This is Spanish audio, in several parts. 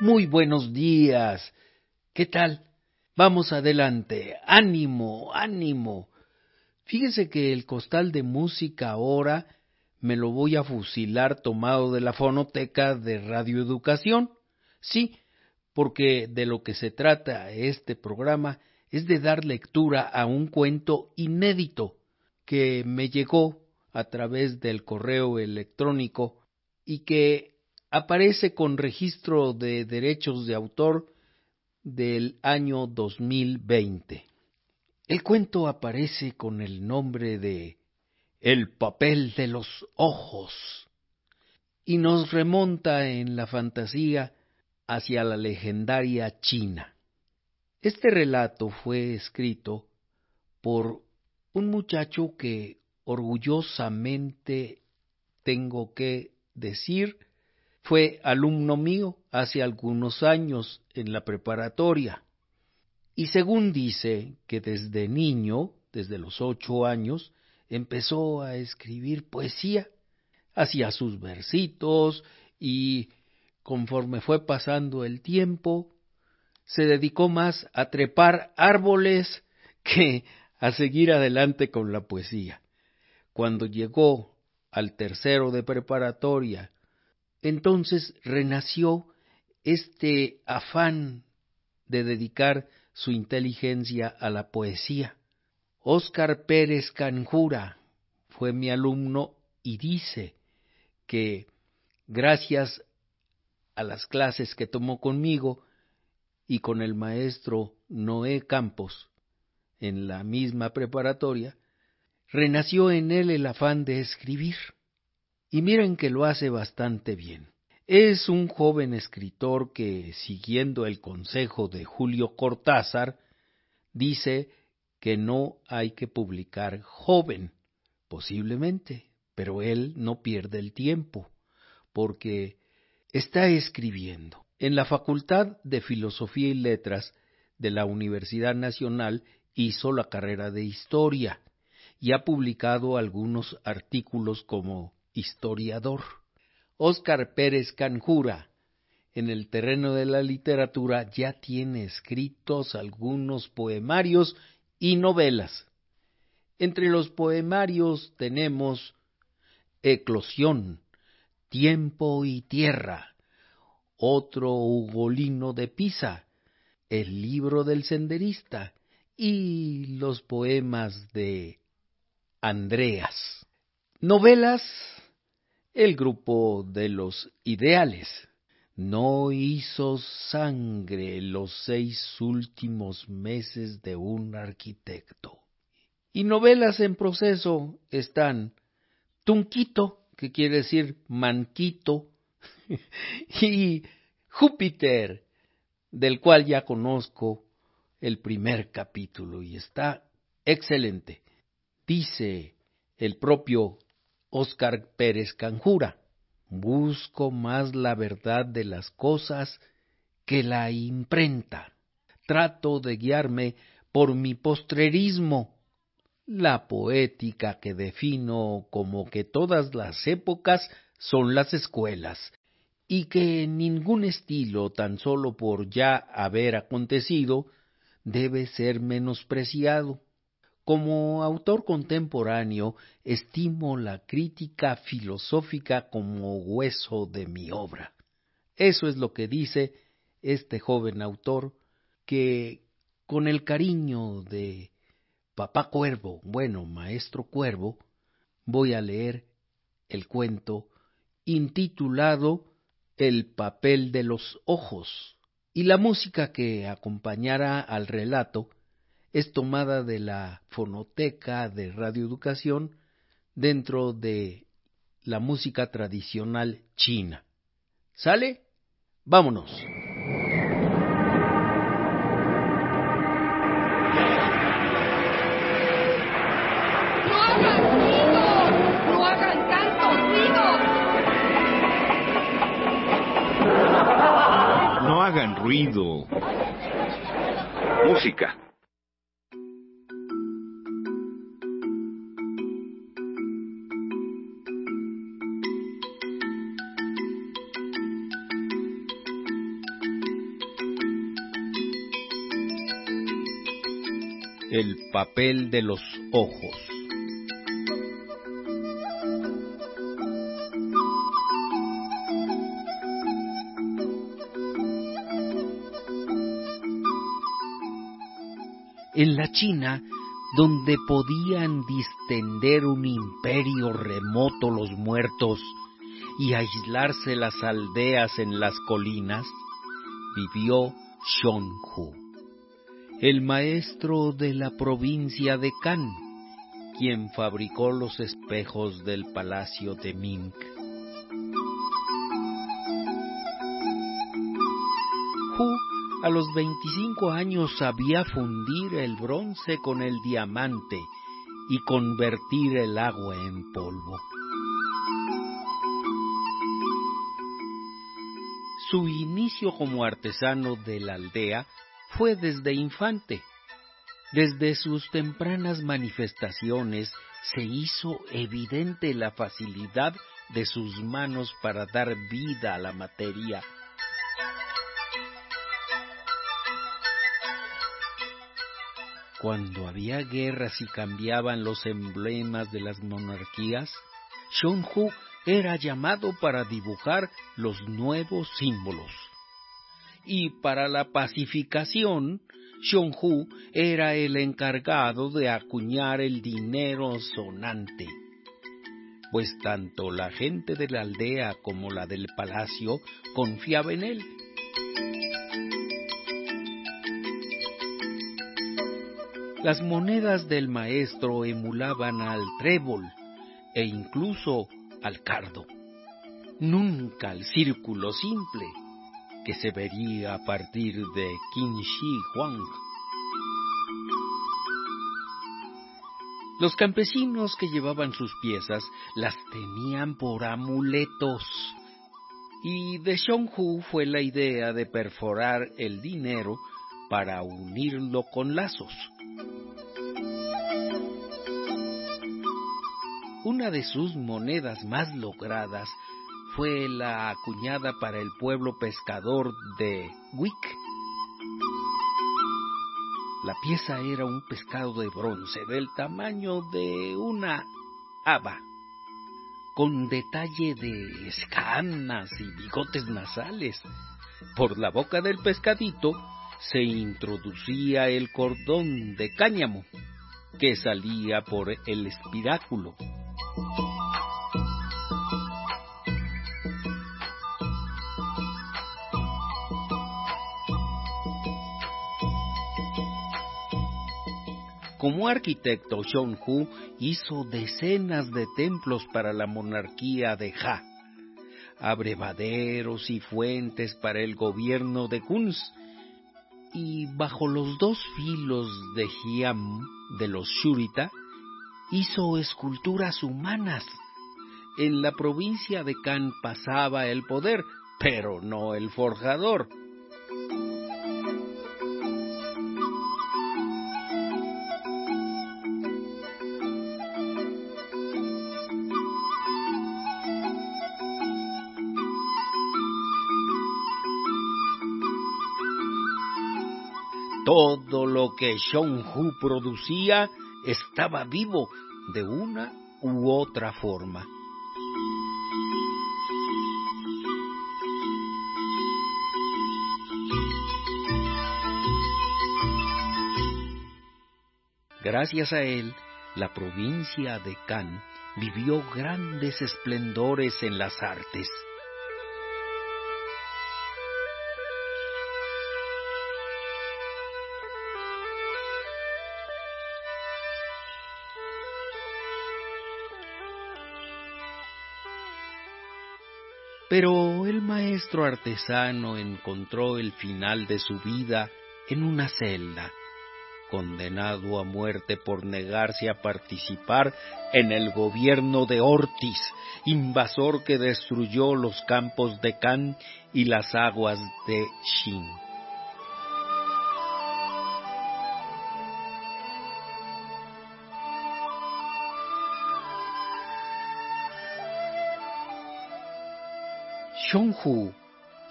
Muy buenos días. ¿Qué tal? Vamos adelante. Ánimo, ánimo. Fíjese que el costal de música ahora me lo voy a fusilar tomado de la fonoteca de radioeducación. Sí, porque de lo que se trata este programa es de dar lectura a un cuento inédito que me llegó a través del correo electrónico y que aparece con registro de derechos de autor del año 2020. El cuento aparece con el nombre de El papel de los ojos y nos remonta en la fantasía hacia la legendaria China. Este relato fue escrito por un muchacho que orgullosamente tengo que decir fue alumno mío hace algunos años en la preparatoria. Y según dice que desde niño, desde los ocho años, empezó a escribir poesía, hacía sus versitos y conforme fue pasando el tiempo, se dedicó más a trepar árboles que a seguir adelante con la poesía. Cuando llegó al tercero de preparatoria entonces renació este afán de dedicar su inteligencia a la poesía. Óscar Pérez Canjura fue mi alumno y dice que gracias a las clases que tomó conmigo y con el maestro Noé Campos en la misma preparatoria, renació en él el afán de escribir. Y miren que lo hace bastante bien. Es un joven escritor que, siguiendo el consejo de Julio Cortázar, dice que no hay que publicar joven, posiblemente, pero él no pierde el tiempo, porque está escribiendo. En la Facultad de Filosofía y Letras de la Universidad Nacional hizo la carrera de Historia y ha publicado algunos artículos como historiador. Óscar Pérez Canjura, en el terreno de la literatura, ya tiene escritos algunos poemarios y novelas. Entre los poemarios tenemos Eclosión, Tiempo y Tierra, otro Ugolino de Pisa, El libro del senderista y los poemas de Andreas. Novelas el grupo de los ideales no hizo sangre los seis últimos meses de un arquitecto. Y novelas en proceso están Tunquito, que quiere decir manquito, y Júpiter, del cual ya conozco el primer capítulo y está excelente. Dice el propio Óscar Pérez Canjura. Busco más la verdad de las cosas que la imprenta. Trato de guiarme por mi postrerismo, la poética que defino como que todas las épocas son las escuelas, y que ningún estilo, tan solo por ya haber acontecido, debe ser menospreciado. Como autor contemporáneo, estimo la crítica filosófica como hueso de mi obra. Eso es lo que dice este joven autor que, con el cariño de Papá Cuervo, bueno, Maestro Cuervo, voy a leer el cuento intitulado El papel de los ojos y la música que acompañará al relato es tomada de la fonoteca de radioeducación dentro de la música tradicional china. ¿Sale? Vámonos. ¡No hagan ruido! ¡No hagan tanto ruido! No hagan ruido. Música. El papel de los ojos. En la China, donde podían distender un imperio remoto los muertos y aislarse las aldeas en las colinas, vivió Hu, el maestro de la provincia de Kan, quien fabricó los espejos del palacio de Ming. Hu a los 25 años sabía fundir el bronce con el diamante y convertir el agua en polvo. Su inicio como artesano de la aldea fue desde infante. Desde sus tempranas manifestaciones se hizo evidente la facilidad de sus manos para dar vida a la materia Cuando había guerras y cambiaban los emblemas de las monarquías, Hu era llamado para dibujar los nuevos símbolos. Y para la pacificación, Hu era el encargado de acuñar el dinero sonante, pues tanto la gente de la aldea como la del palacio confiaba en él. Las monedas del maestro emulaban al trébol e incluso al cardo, nunca al círculo simple se vería a partir de Qin Shi Huang. Los campesinos que llevaban sus piezas las tenían por amuletos. Y de Hu fue la idea de perforar el dinero para unirlo con lazos. Una de sus monedas más logradas fue la acuñada para el pueblo pescador de Wick. La pieza era un pescado de bronce del tamaño de una haba, con detalle de escamas y bigotes nasales. Por la boca del pescadito se introducía el cordón de cáñamo que salía por el espiráculo. Como arquitecto, Hu hizo decenas de templos para la monarquía de Ha, abrevaderos y fuentes para el gobierno de Kunz, y bajo los dos filos de Hiam de los Shurita, hizo esculturas humanas. En la provincia de Kan pasaba el poder, pero no el forjador. Todo lo que Hu producía estaba vivo de una u otra forma. Gracias a él, la provincia de Kan vivió grandes esplendores en las artes. Pero el maestro artesano encontró el final de su vida en una celda, condenado a muerte por negarse a participar en el gobierno de Ortiz, invasor que destruyó los campos de Can y las aguas de Shin. Hu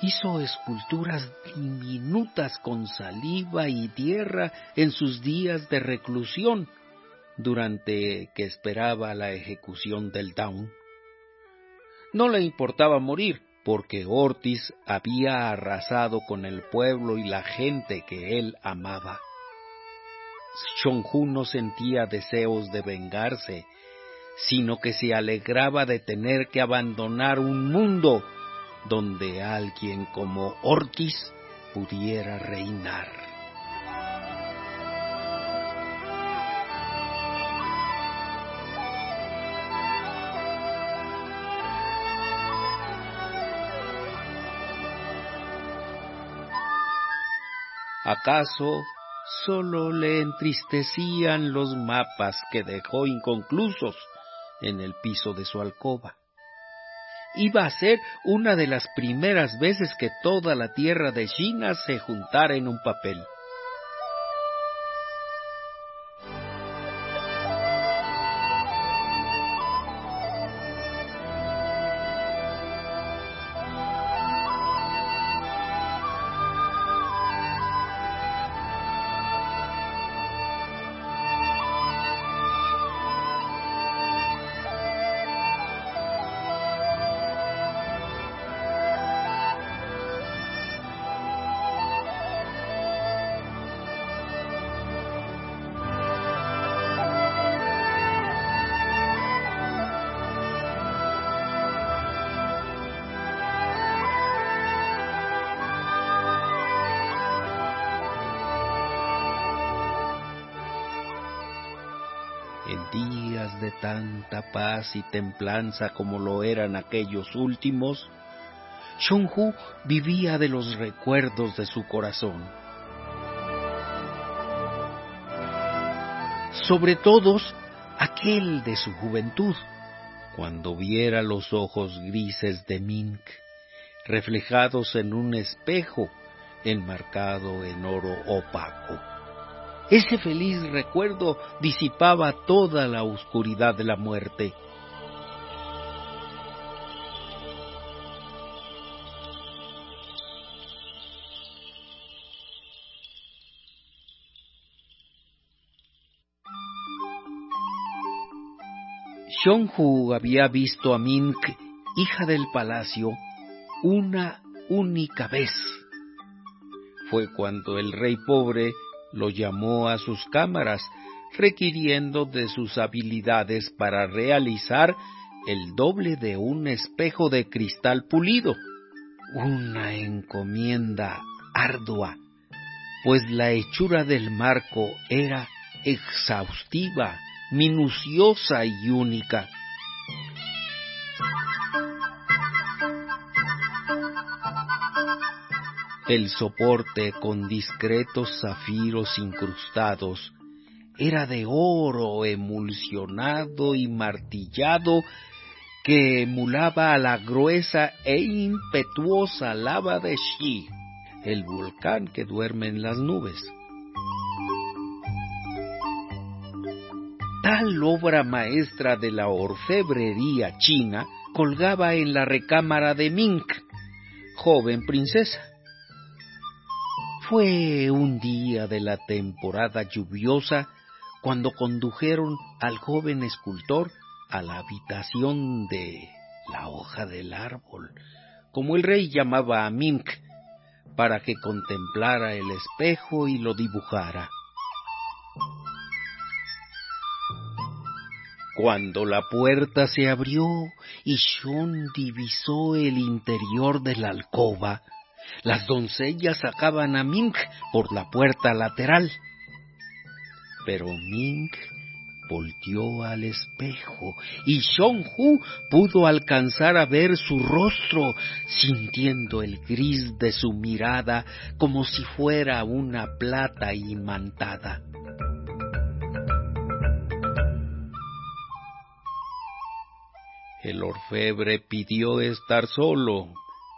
hizo esculturas diminutas con saliva y tierra en sus días de reclusión, durante que esperaba la ejecución del Down. No le importaba morir, porque Ortiz había arrasado con el pueblo y la gente que él amaba. Shonju no sentía deseos de vengarse, sino que se alegraba de tener que abandonar un mundo donde alguien como Ortiz pudiera reinar. ¿Acaso solo le entristecían los mapas que dejó inconclusos en el piso de su alcoba? Iba a ser una de las primeras veces que toda la tierra de China se juntara en un papel. Y templanza como lo eran aquellos últimos, Shonju vivía de los recuerdos de su corazón. Sobre todos, aquel de su juventud, cuando viera los ojos grises de Mink reflejados en un espejo enmarcado en oro opaco. Ese feliz recuerdo disipaba toda la oscuridad de la muerte. Shonju había visto a Mink, hija del palacio, una única vez. Fue cuando el rey pobre lo llamó a sus cámaras, requiriendo de sus habilidades para realizar el doble de un espejo de cristal pulido. Una encomienda ardua, pues la hechura del marco era exhaustiva, minuciosa y única. El soporte con discretos zafiros incrustados era de oro emulsionado y martillado que emulaba a la gruesa e impetuosa lava de Xi, el volcán que duerme en las nubes. Tal obra maestra de la orfebrería china colgaba en la recámara de Mink, joven princesa. Fue un día de la temporada lluviosa cuando condujeron al joven escultor a la habitación de la hoja del árbol, como el rey llamaba a Mink, para que contemplara el espejo y lo dibujara. Cuando la puerta se abrió y Sean divisó el interior de la alcoba, las doncellas sacaban a Mink por la puerta lateral. Pero Mink volteó al espejo y Shonju pudo alcanzar a ver su rostro, sintiendo el gris de su mirada como si fuera una plata imantada. El orfebre pidió estar solo,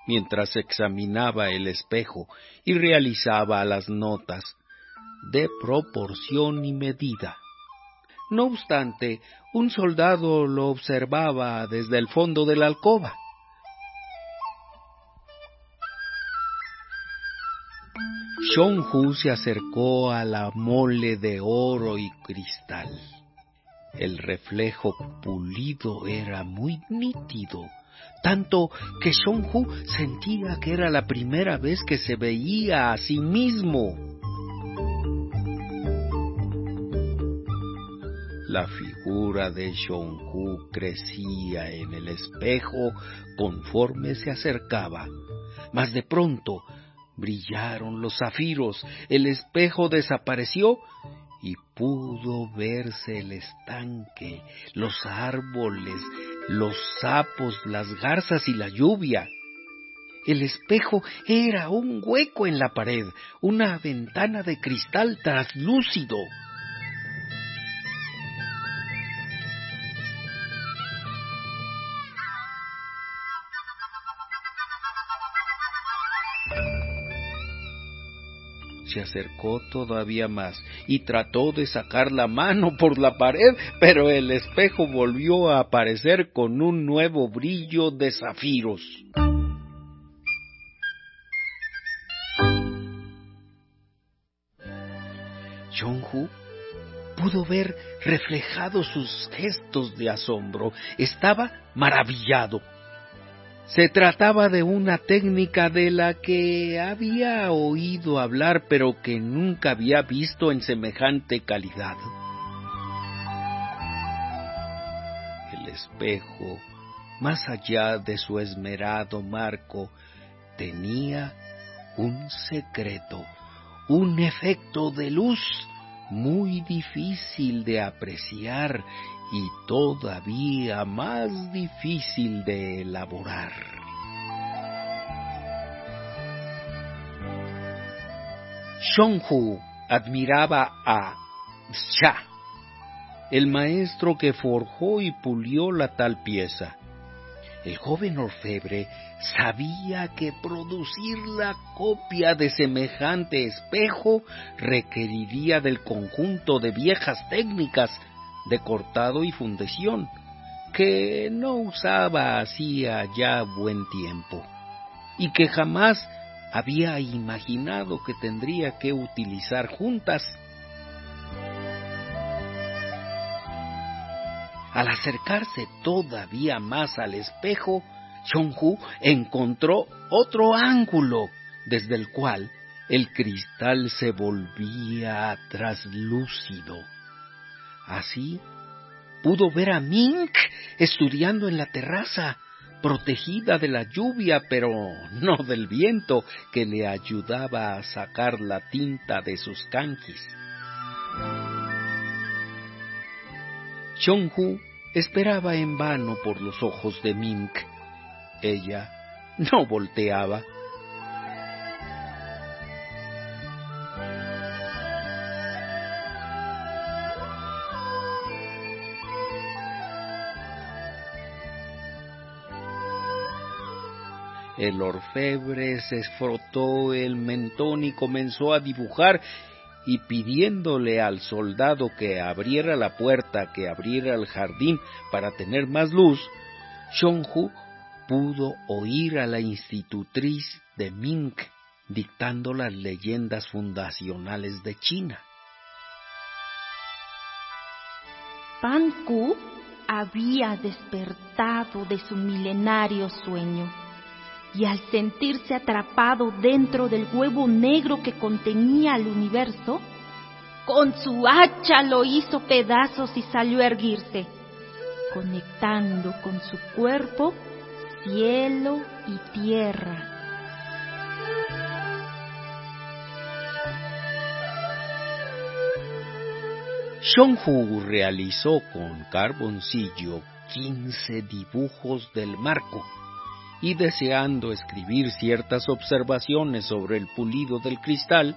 mientras examinaba el espejo y realizaba las notas de proporción y medida. No obstante, un soldado lo observaba desde el fondo de la alcoba. Shonju se acercó a la mole de oro y cristal. El reflejo pulido era muy nítido, tanto que Shonju sentía que era la primera vez que se veía a sí mismo. La figura de Shonju crecía en el espejo conforme se acercaba, mas de pronto brillaron los zafiros, el espejo desapareció y pudo verse el estanque, los árboles, los sapos, las garzas y la lluvia. El espejo era un hueco en la pared, una ventana de cristal traslúcido. Se acercó todavía más y trató de sacar la mano por la pared, pero el espejo volvió a aparecer con un nuevo brillo de zafiros. Jong-hu pudo ver reflejados sus gestos de asombro. Estaba maravillado. Se trataba de una técnica de la que había oído hablar pero que nunca había visto en semejante calidad. El espejo, más allá de su esmerado marco, tenía un secreto, un efecto de luz muy difícil de apreciar y todavía más difícil de elaborar. Shonhu admiraba a Sha, el maestro que forjó y pulió la tal pieza. El joven orfebre sabía que producir la copia de semejante espejo requeriría del conjunto de viejas técnicas de cortado y fundición, que no usaba hacía ya buen tiempo, y que jamás había imaginado que tendría que utilizar juntas. Al acercarse todavía más al espejo, Chonghu encontró otro ángulo desde el cual el cristal se volvía traslúcido. Así pudo ver a Mink estudiando en la terraza, protegida de la lluvia, pero no del viento que le ayudaba a sacar la tinta de sus canquis. Chonghu esperaba en vano por los ojos de Mink. Ella no volteaba. El orfebre se frotó el mentón y comenzó a dibujar y pidiéndole al soldado que abriera la puerta, que abriera el jardín para tener más luz, Shonju pudo oír a la institutriz de Ming dictando las leyendas fundacionales de China. Pan Ku había despertado de su milenario sueño y al sentirse atrapado dentro del huevo negro que contenía el universo, con su hacha lo hizo pedazos y salió a erguirse, conectando con su cuerpo cielo y tierra. Shonhu realizó con carboncillo quince dibujos del marco y deseando escribir ciertas observaciones sobre el pulido del cristal,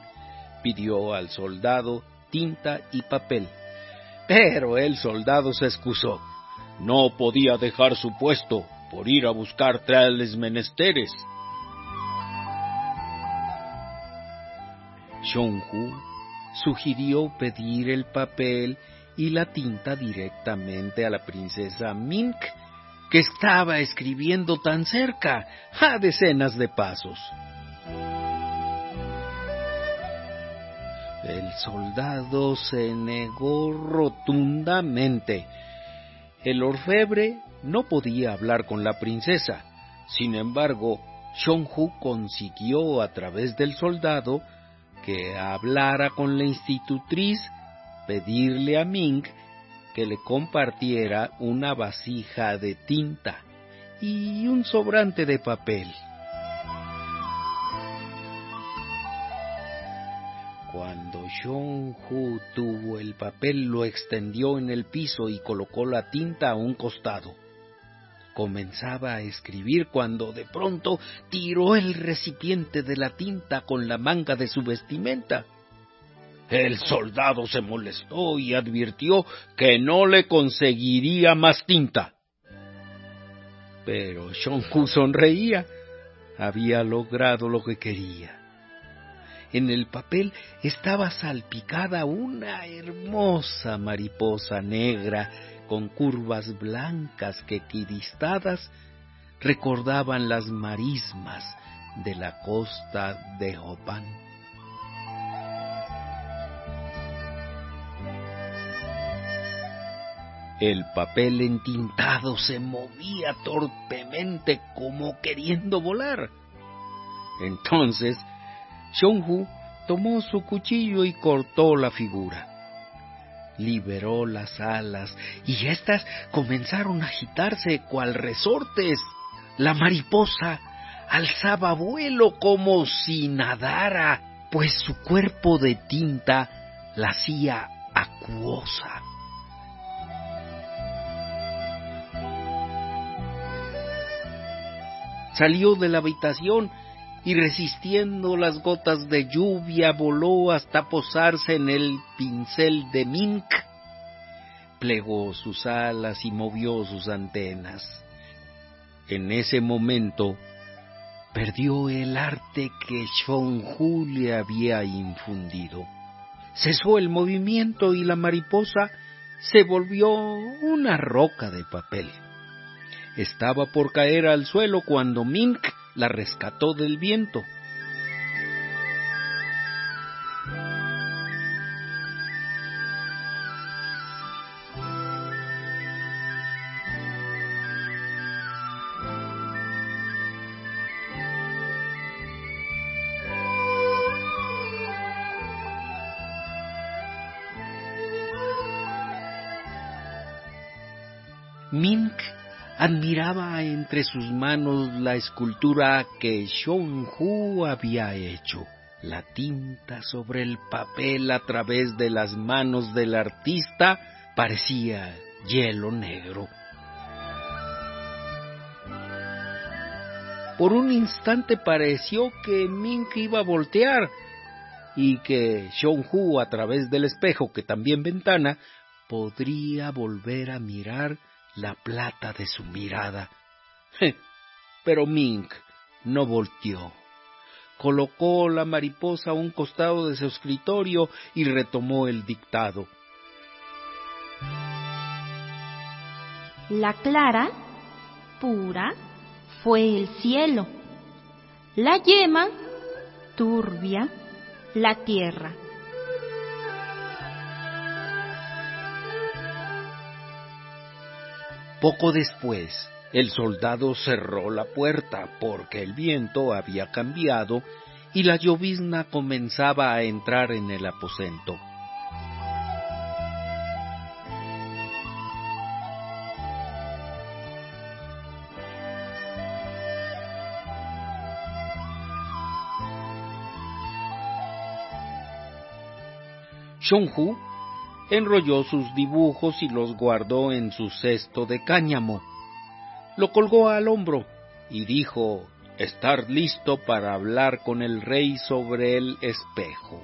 pidió al soldado tinta y papel. Pero el soldado se excusó. No podía dejar su puesto por ir a buscar tales menesteres. Shonhu sugirió pedir el papel y la tinta directamente a la princesa Mink, que estaba escribiendo tan cerca, a decenas de pasos. El soldado se negó rotundamente. El orfebre no podía hablar con la princesa. Sin embargo, Shonju consiguió a través del soldado que hablara con la institutriz, pedirle a Ming que le compartiera una vasija de tinta y un sobrante de papel. Cuando Shonju tuvo el papel, lo extendió en el piso y colocó la tinta a un costado. Comenzaba a escribir cuando de pronto tiró el recipiente de la tinta con la manga de su vestimenta. El soldado se molestó y advirtió que no le conseguiría más tinta. Pero Shonju sonreía. Había logrado lo que quería. En el papel estaba salpicada una hermosa mariposa negra con curvas blancas que equidistadas recordaban las marismas de la costa de Hopán. El papel entintado se movía torpemente como queriendo volar. Entonces, Shonju tomó su cuchillo y cortó la figura. Liberó las alas y éstas comenzaron a agitarse cual resortes. La mariposa alzaba vuelo como si nadara, pues su cuerpo de tinta la hacía acuosa. Salió de la habitación y resistiendo las gotas de lluvia voló hasta posarse en el pincel de Mink. Plegó sus alas y movió sus antenas. En ese momento perdió el arte que Shonju le había infundido. Cesó el movimiento y la mariposa se volvió una roca de papel. Estaba por caer al suelo cuando Mink la rescató del viento. Mink admiraba entre sus manos la escultura que Shonju había hecho. La tinta sobre el papel a través de las manos del artista parecía hielo negro. Por un instante pareció que Mink iba a voltear y que Shonju a través del espejo, que también ventana, podría volver a mirar la plata de su mirada. Pero Mink no volteó. Colocó la mariposa a un costado de su escritorio y retomó el dictado. La clara, pura, fue el cielo. La yema, turbia, la tierra. Poco después, el soldado cerró la puerta porque el viento había cambiado y la llovizna comenzaba a entrar en el aposento. Enrolló sus dibujos y los guardó en su cesto de cáñamo. Lo colgó al hombro y dijo estar listo para hablar con el rey sobre el espejo.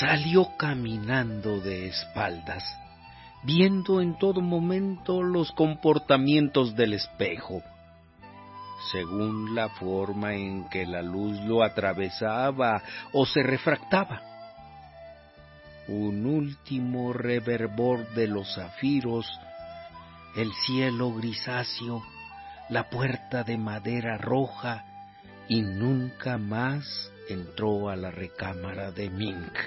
Salió caminando de espaldas viendo en todo momento los comportamientos del espejo. Según la forma en que la luz lo atravesaba o se refractaba. un último reverbor de los zafiros, el cielo grisáceo, la puerta de madera roja, y nunca más entró a la recámara de Mink.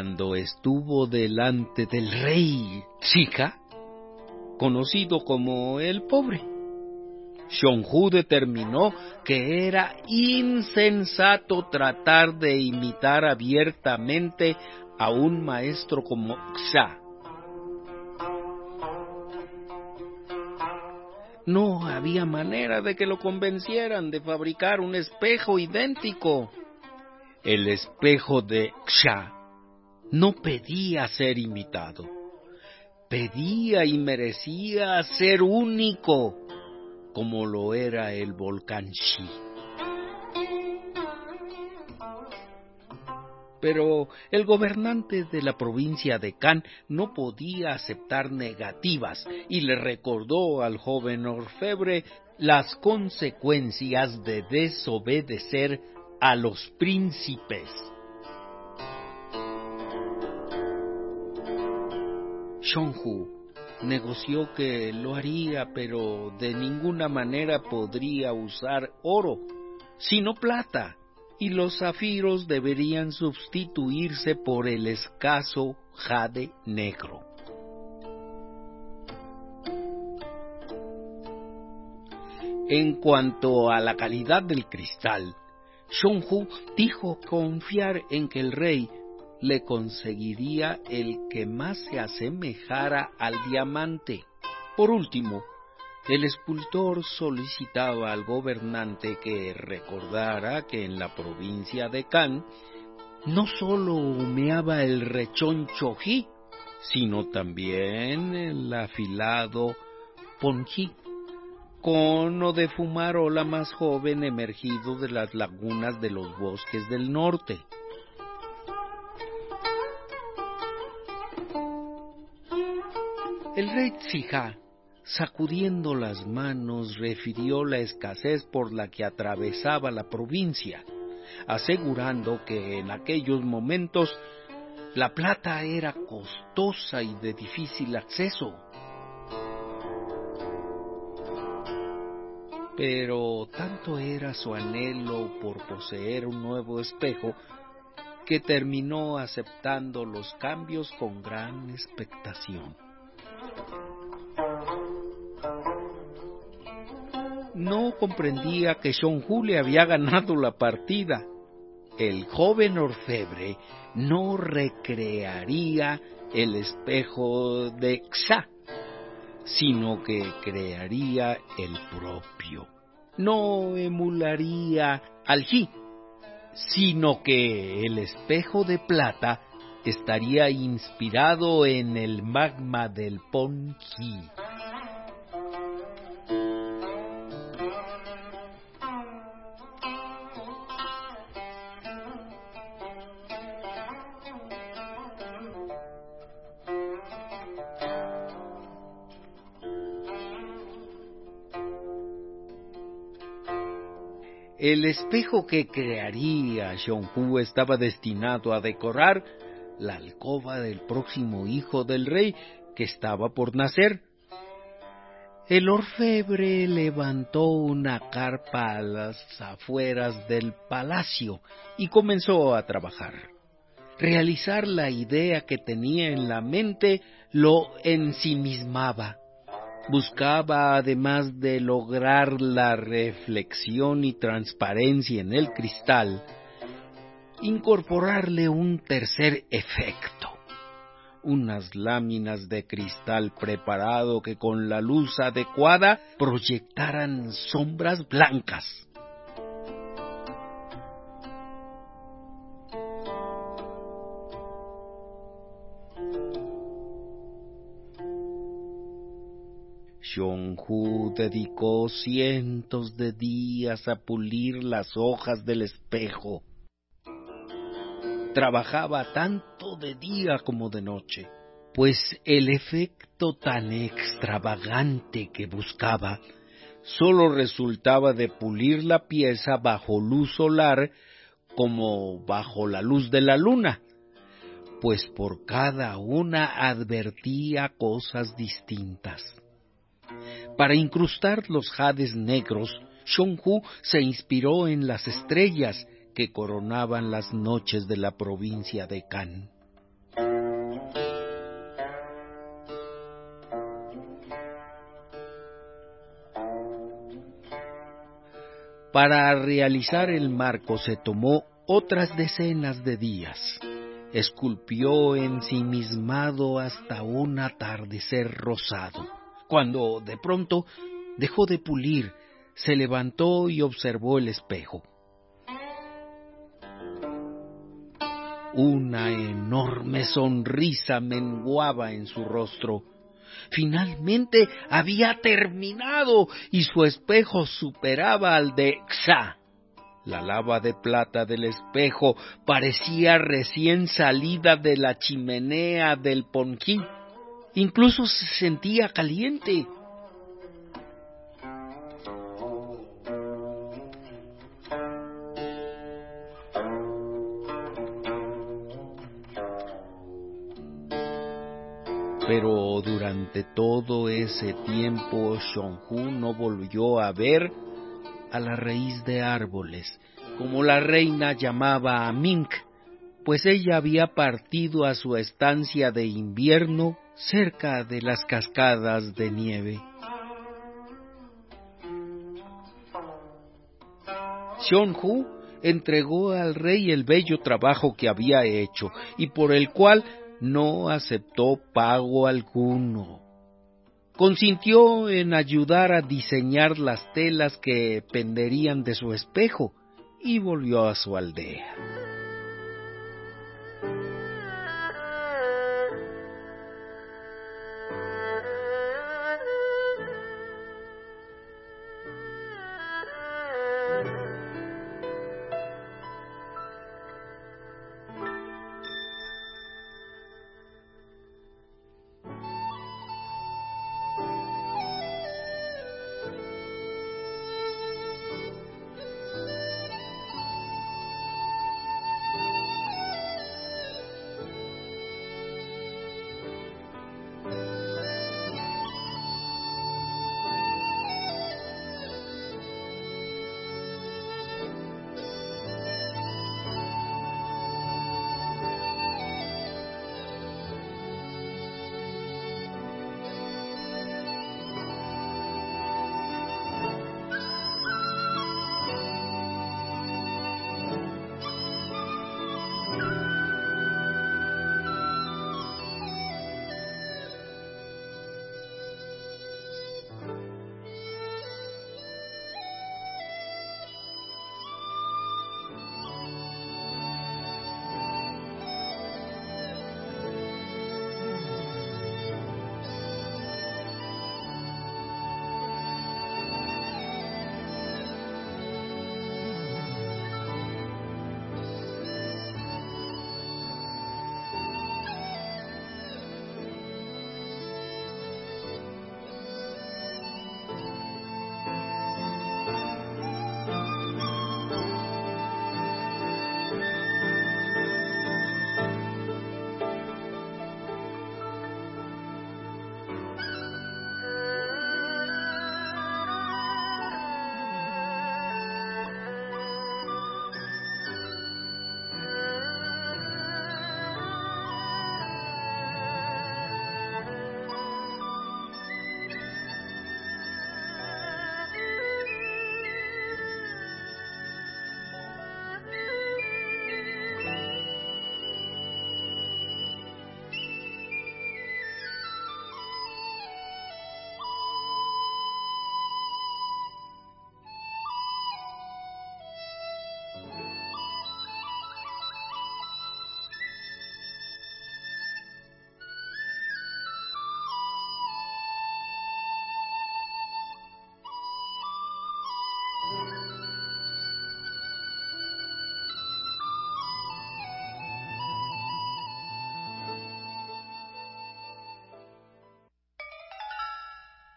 Cuando estuvo delante del rey Chica, conocido como el pobre, Xionghu determinó que era insensato tratar de imitar abiertamente a un maestro como Xia. No había manera de que lo convencieran de fabricar un espejo idéntico. El espejo de Xia no pedía ser imitado, pedía y merecía ser único como lo era el volcán Xi. Pero el gobernante de la provincia de Kan no podía aceptar negativas y le recordó al joven orfebre las consecuencias de desobedecer a los príncipes. Shonhu negoció que lo haría, pero de ninguna manera podría usar oro, sino plata, y los zafiros deberían sustituirse por el escaso jade negro. En cuanto a la calidad del cristal, Shonhu dijo confiar en que el rey le conseguiría el que más se asemejara al diamante. Por último, el escultor solicitaba al gobernante que recordara que en la provincia de Kan no sólo humeaba el rechón chojí, sino también el afilado ponjí, cono de fumarola más joven emergido de las lagunas de los bosques del norte. El rey Tsija, sacudiendo las manos, refirió la escasez por la que atravesaba la provincia, asegurando que en aquellos momentos la plata era costosa y de difícil acceso. Pero tanto era su anhelo por poseer un nuevo espejo que terminó aceptando los cambios con gran expectación. No comprendía que Hu le había ganado la partida. El joven orfebre no recrearía el espejo de Xa, sino que crearía el propio. No emularía al Ji, sino que el espejo de plata estaría inspirado en el magma del Ponji. El espejo que crearía Hu estaba destinado a decorar la alcoba del próximo hijo del rey que estaba por nacer. El orfebre levantó una carpa a las afueras del palacio y comenzó a trabajar. Realizar la idea que tenía en la mente lo ensimismaba. Buscaba, además de lograr la reflexión y transparencia en el cristal, incorporarle un tercer efecto, unas láminas de cristal preparado que con la luz adecuada proyectaran sombras blancas. Xionghu dedicó cientos de días a pulir las hojas del espejo trabajaba tanto de día como de noche, pues el efecto tan extravagante que buscaba sólo resultaba de pulir la pieza bajo luz solar como bajo la luz de la luna, pues por cada una advertía cosas distintas. Para incrustar los jades negros, Shonhu se inspiró en las estrellas que coronaban las noches de la provincia de Kan. Para realizar el marco se tomó otras decenas de días. Esculpió ensimismado hasta un atardecer rosado, cuando de pronto dejó de pulir, se levantó y observó el espejo. Una enorme sonrisa menguaba en su rostro. Finalmente había terminado y su espejo superaba al de Xa. La lava de plata del espejo parecía recién salida de la chimenea del Ponquín. Incluso se sentía caliente. Durante todo ese tiempo Shonhu no volvió a ver a la raíz de árboles, como la reina llamaba a Mink, pues ella había partido a su estancia de invierno cerca de las cascadas de nieve. Shonhu entregó al rey el bello trabajo que había hecho y por el cual no aceptó pago alguno. Consintió en ayudar a diseñar las telas que penderían de su espejo y volvió a su aldea.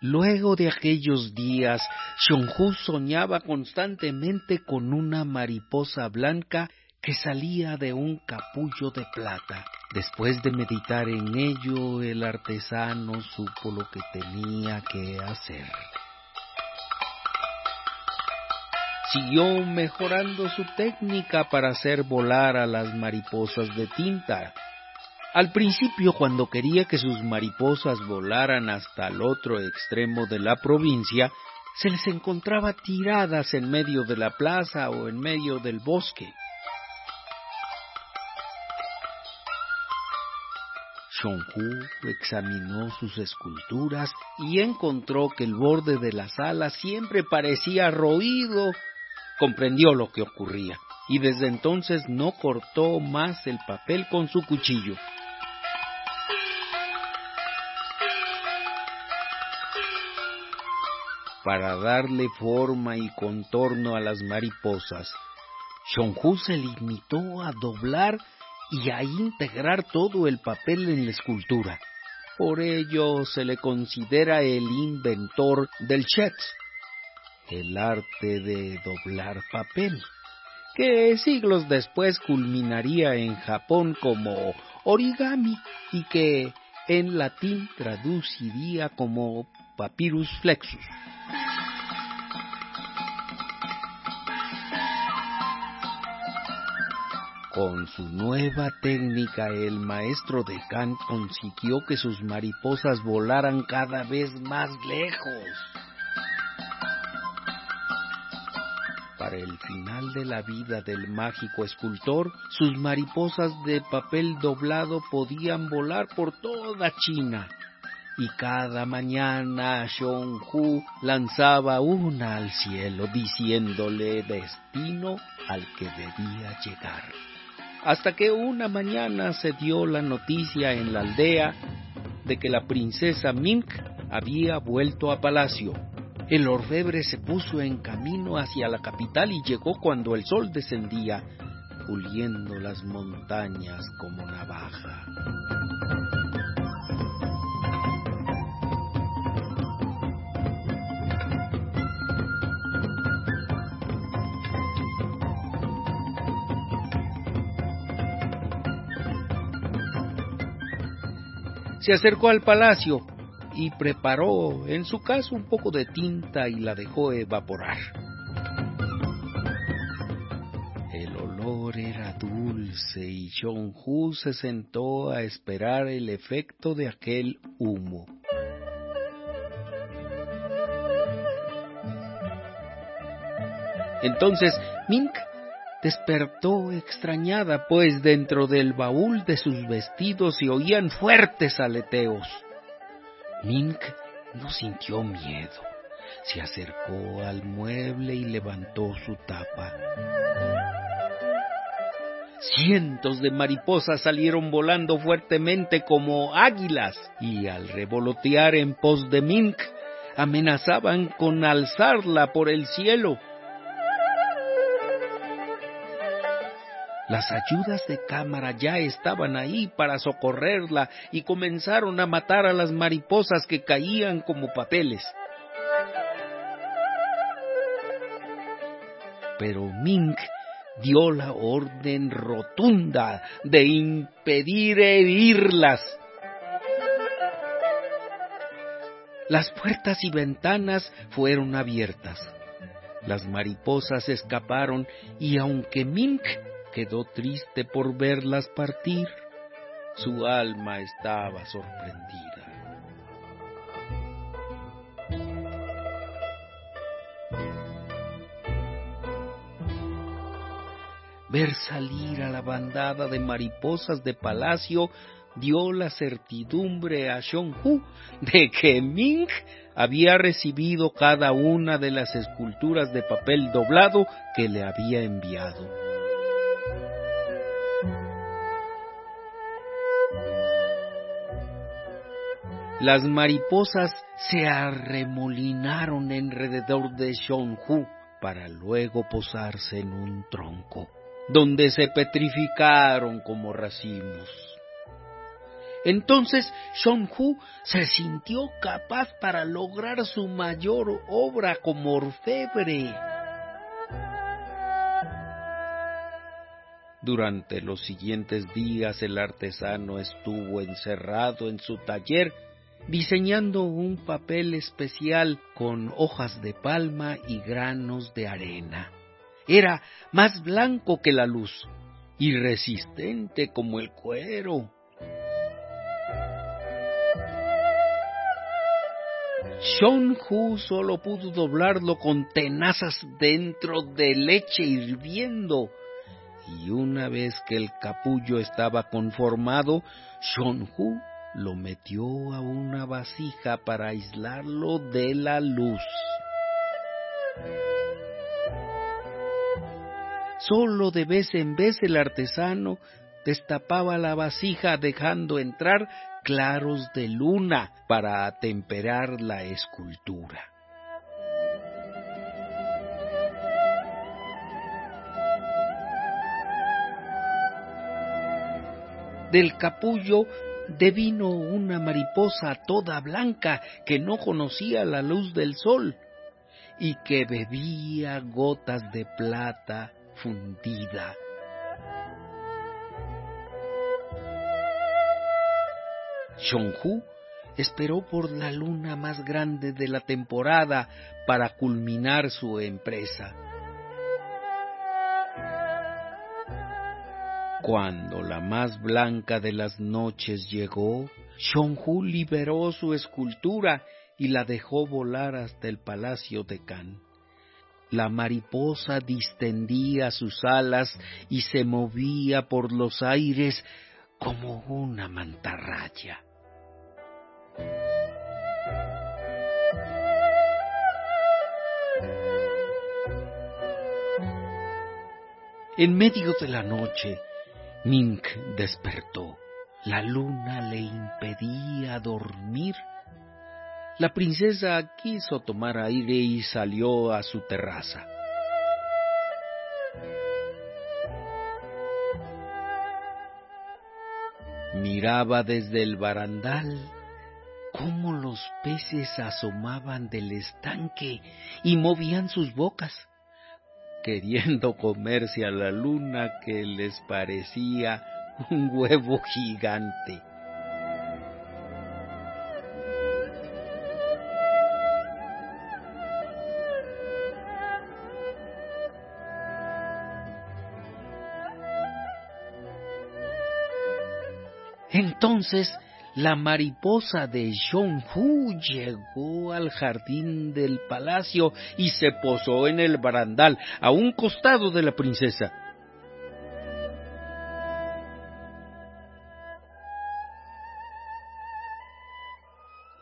Luego de aquellos días, Shonju soñaba constantemente con una mariposa blanca que salía de un capullo de plata. Después de meditar en ello, el artesano supo lo que tenía que hacer. Siguió mejorando su técnica para hacer volar a las mariposas de tinta. Al principio, cuando quería que sus mariposas volaran hasta el otro extremo de la provincia, se les encontraba tiradas en medio de la plaza o en medio del bosque. Shonhu examinó sus esculturas y encontró que el borde de las alas siempre parecía roído. Comprendió lo que ocurría y desde entonces no cortó más el papel con su cuchillo. Para darle forma y contorno a las mariposas. Shonju se limitó a doblar y a integrar todo el papel en la escultura. Por ello se le considera el inventor del shetz, el arte de doblar papel, que siglos después culminaría en Japón como origami y que en latín traduciría como papyrus flexus. Con su nueva técnica, el maestro de Kant consiguió que sus mariposas volaran cada vez más lejos. Para el final de la vida del mágico escultor, sus mariposas de papel doblado podían volar por toda China. Y cada mañana Hu lanzaba una al cielo diciéndole destino al que debía llegar hasta que una mañana se dio la noticia en la aldea de que la princesa Mink había vuelto a palacio. El orfebre se puso en camino hacia la capital y llegó cuando el sol descendía, puliendo las montañas como navaja. Se acercó al palacio y preparó en su casa un poco de tinta y la dejó evaporar. El olor era dulce y Hu se sentó a esperar el efecto de aquel humo. Entonces Mink despertó extrañada, pues dentro del baúl de sus vestidos se oían fuertes aleteos. Mink no sintió miedo. Se acercó al mueble y levantó su tapa. Cientos de mariposas salieron volando fuertemente como águilas y al revolotear en pos de Mink amenazaban con alzarla por el cielo. Las ayudas de cámara ya estaban ahí para socorrerla y comenzaron a matar a las mariposas que caían como papeles. Pero Mink dio la orden rotunda de impedir herirlas. Las puertas y ventanas fueron abiertas. Las mariposas escaparon y aunque Mink quedó triste por verlas partir. Su alma estaba sorprendida. Ver salir a la bandada de mariposas de palacio dio la certidumbre a Hu de que Ming había recibido cada una de las esculturas de papel doblado que le había enviado. Las mariposas se arremolinaron alrededor de Shonhu para luego posarse en un tronco, donde se petrificaron como racimos. Entonces Shonhu se sintió capaz para lograr su mayor obra como orfebre. Durante los siguientes días el artesano estuvo encerrado en su taller diseñando un papel especial con hojas de palma y granos de arena. Era más blanco que la luz y resistente como el cuero. Shon Hu solo pudo doblarlo con tenazas dentro de leche hirviendo. Y una vez que el capullo estaba conformado, Shon Hu lo metió a una vasija para aislarlo de la luz. Solo de vez en vez el artesano destapaba la vasija dejando entrar claros de luna para atemperar la escultura. Del capullo devino una mariposa toda blanca que no conocía la luz del sol y que bebía gotas de plata fundida. Shonhu esperó por la luna más grande de la temporada para culminar su empresa. Cuando la más blanca de las noches llegó, Shonhu liberó su escultura y la dejó volar hasta el palacio de Kan. La mariposa distendía sus alas y se movía por los aires como una mantarraya. En medio de la noche, Mink despertó. La luna le impedía dormir. La princesa quiso tomar aire y salió a su terraza. Miraba desde el barandal cómo los peces asomaban del estanque y movían sus bocas queriendo comerse a la luna que les parecía un huevo gigante. Entonces la mariposa de Hu llegó al jardín del palacio y se posó en el barandal a un costado de la princesa.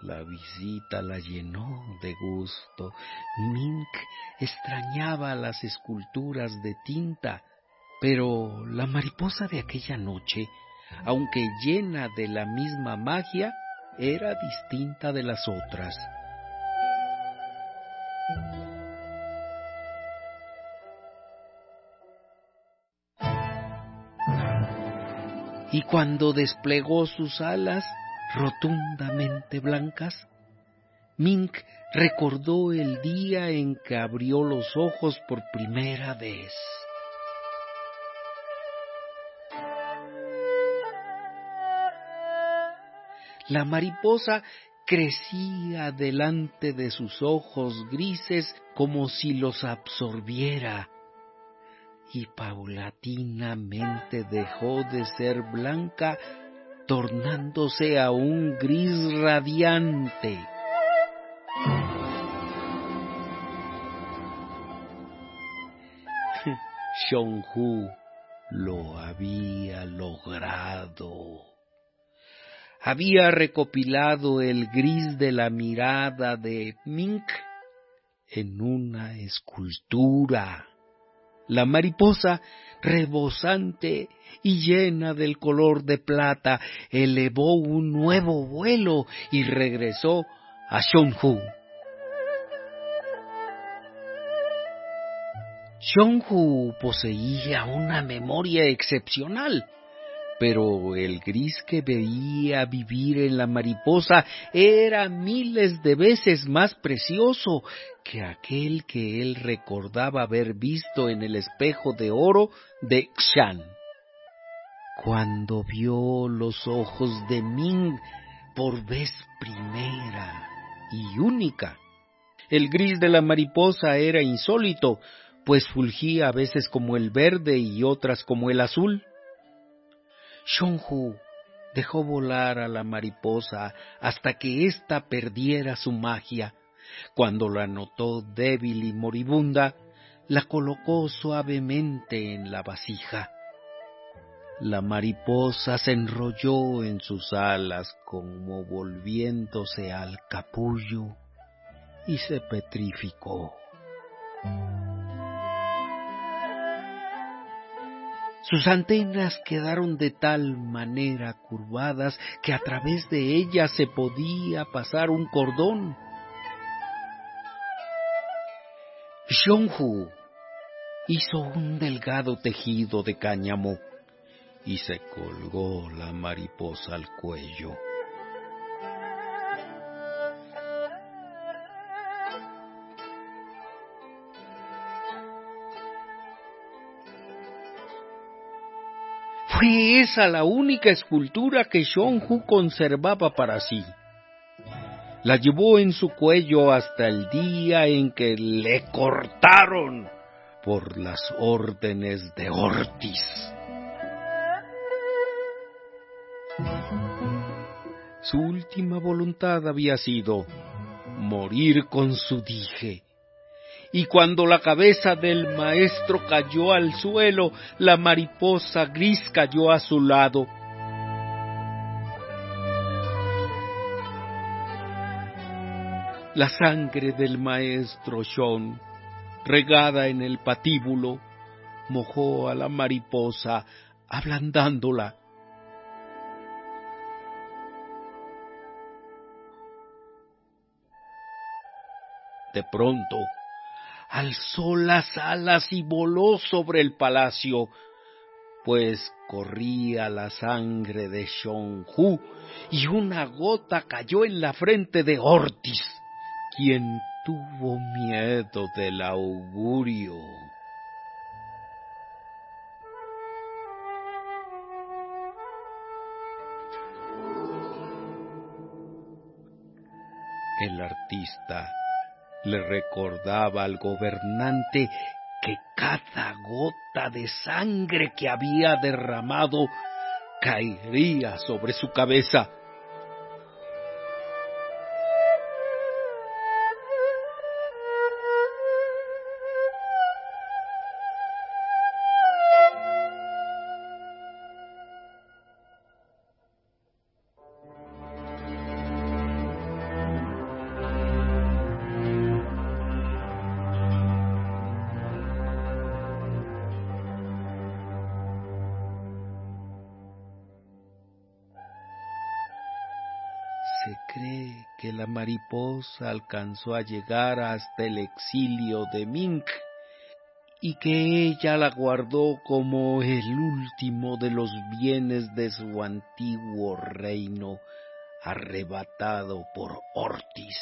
La visita la llenó de gusto. Mink extrañaba las esculturas de tinta, pero la mariposa de aquella noche aunque llena de la misma magia, era distinta de las otras. Y cuando desplegó sus alas rotundamente blancas, Mink recordó el día en que abrió los ojos por primera vez. La mariposa crecía delante de sus ojos grises como si los absorbiera y paulatinamente dejó de ser blanca tornándose a un gris radiante. Shonhu lo había logrado había recopilado el gris de la mirada de Mink en una escultura. La mariposa, rebosante y llena del color de plata, elevó un nuevo vuelo y regresó a Shonhu. Shonhu poseía una memoria excepcional pero el gris que veía vivir en la mariposa era miles de veces más precioso que aquel que él recordaba haber visto en el espejo de oro de Xian. Cuando vio los ojos de Ming por vez primera y única, el gris de la mariposa era insólito, pues fulgía a veces como el verde y otras como el azul. Shonju dejó volar a la mariposa hasta que ésta perdiera su magia. Cuando la notó débil y moribunda, la colocó suavemente en la vasija. La mariposa se enrolló en sus alas como volviéndose al capullo y se petrificó. Sus antenas quedaron de tal manera curvadas que a través de ellas se podía pasar un cordón. Xionghu hizo un delgado tejido de cáñamo y se colgó la mariposa al cuello. Fue esa la única escultura que Shonju conservaba para sí. La llevó en su cuello hasta el día en que le cortaron por las órdenes de Ortiz. Su última voluntad había sido morir con su dije y cuando la cabeza del maestro cayó al suelo, la mariposa gris cayó a su lado. La sangre del maestro Sean, regada en el patíbulo, mojó a la mariposa, ablandándola. De pronto, alzó las alas y voló sobre el palacio, pues corría la sangre de Shonju y una gota cayó en la frente de Ortiz, quien tuvo miedo del augurio. El artista le recordaba al gobernante que cada gota de sangre que había derramado caería sobre su cabeza alcanzó a llegar hasta el exilio de Mink y que ella la guardó como el último de los bienes de su antiguo reino arrebatado por Ortiz.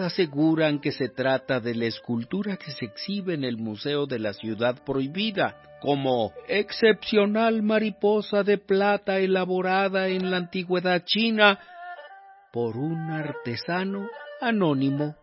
Aseguran que se trata de la escultura que se exhibe en el Museo de la Ciudad Prohibida, como excepcional mariposa de plata elaborada en la antigüedad china por un artesano anónimo.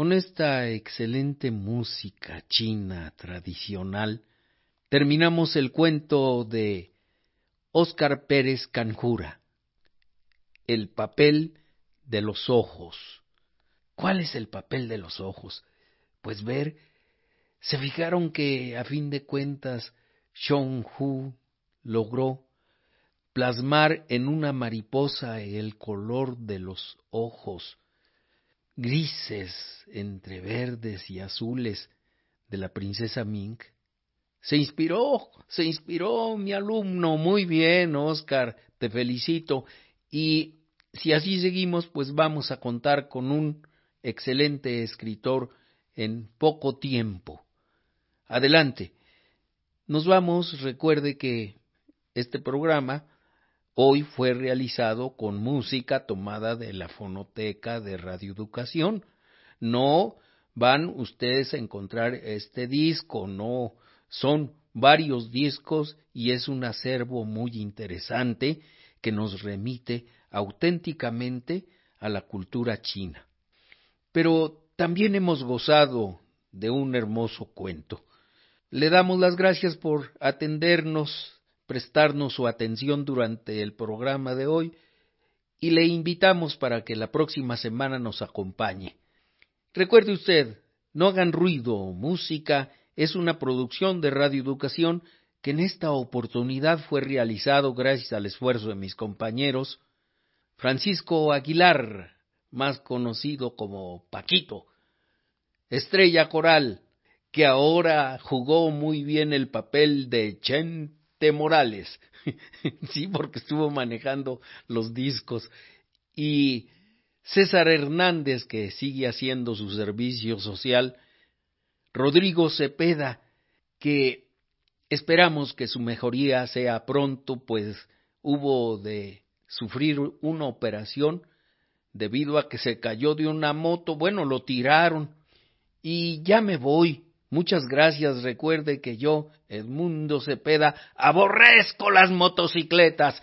Con esta excelente música china tradicional, terminamos el cuento de Óscar Pérez Canjura, El papel de los ojos. ¿Cuál es el papel de los ojos? Pues ver, se fijaron que a fin de cuentas Shong Hu logró plasmar en una mariposa el color de los ojos grises entre verdes y azules de la princesa Ming. Se inspiró, se inspiró mi alumno. Muy bien, Oscar, te felicito. Y si así seguimos, pues vamos a contar con un excelente escritor en poco tiempo. Adelante. Nos vamos, recuerde que este programa hoy fue realizado con música tomada de la fonoteca de radioeducación. No van ustedes a encontrar este disco, no, son varios discos y es un acervo muy interesante que nos remite auténticamente a la cultura china. Pero también hemos gozado de un hermoso cuento. Le damos las gracias por atendernos prestarnos su atención durante el programa de hoy y le invitamos para que la próxima semana nos acompañe. Recuerde usted, no hagan ruido, música es una producción de Radio Educación que en esta oportunidad fue realizado gracias al esfuerzo de mis compañeros Francisco Aguilar, más conocido como Paquito, Estrella Coral, que ahora jugó muy bien el papel de Chen Morales. sí, porque estuvo manejando los discos. Y César Hernández, que sigue haciendo su servicio social, Rodrigo Cepeda, que esperamos que su mejoría sea pronto, pues hubo de sufrir una operación debido a que se cayó de una moto, bueno, lo tiraron y ya me voy. Muchas gracias. Recuerde que yo, Edmundo Cepeda, aborrezco las motocicletas.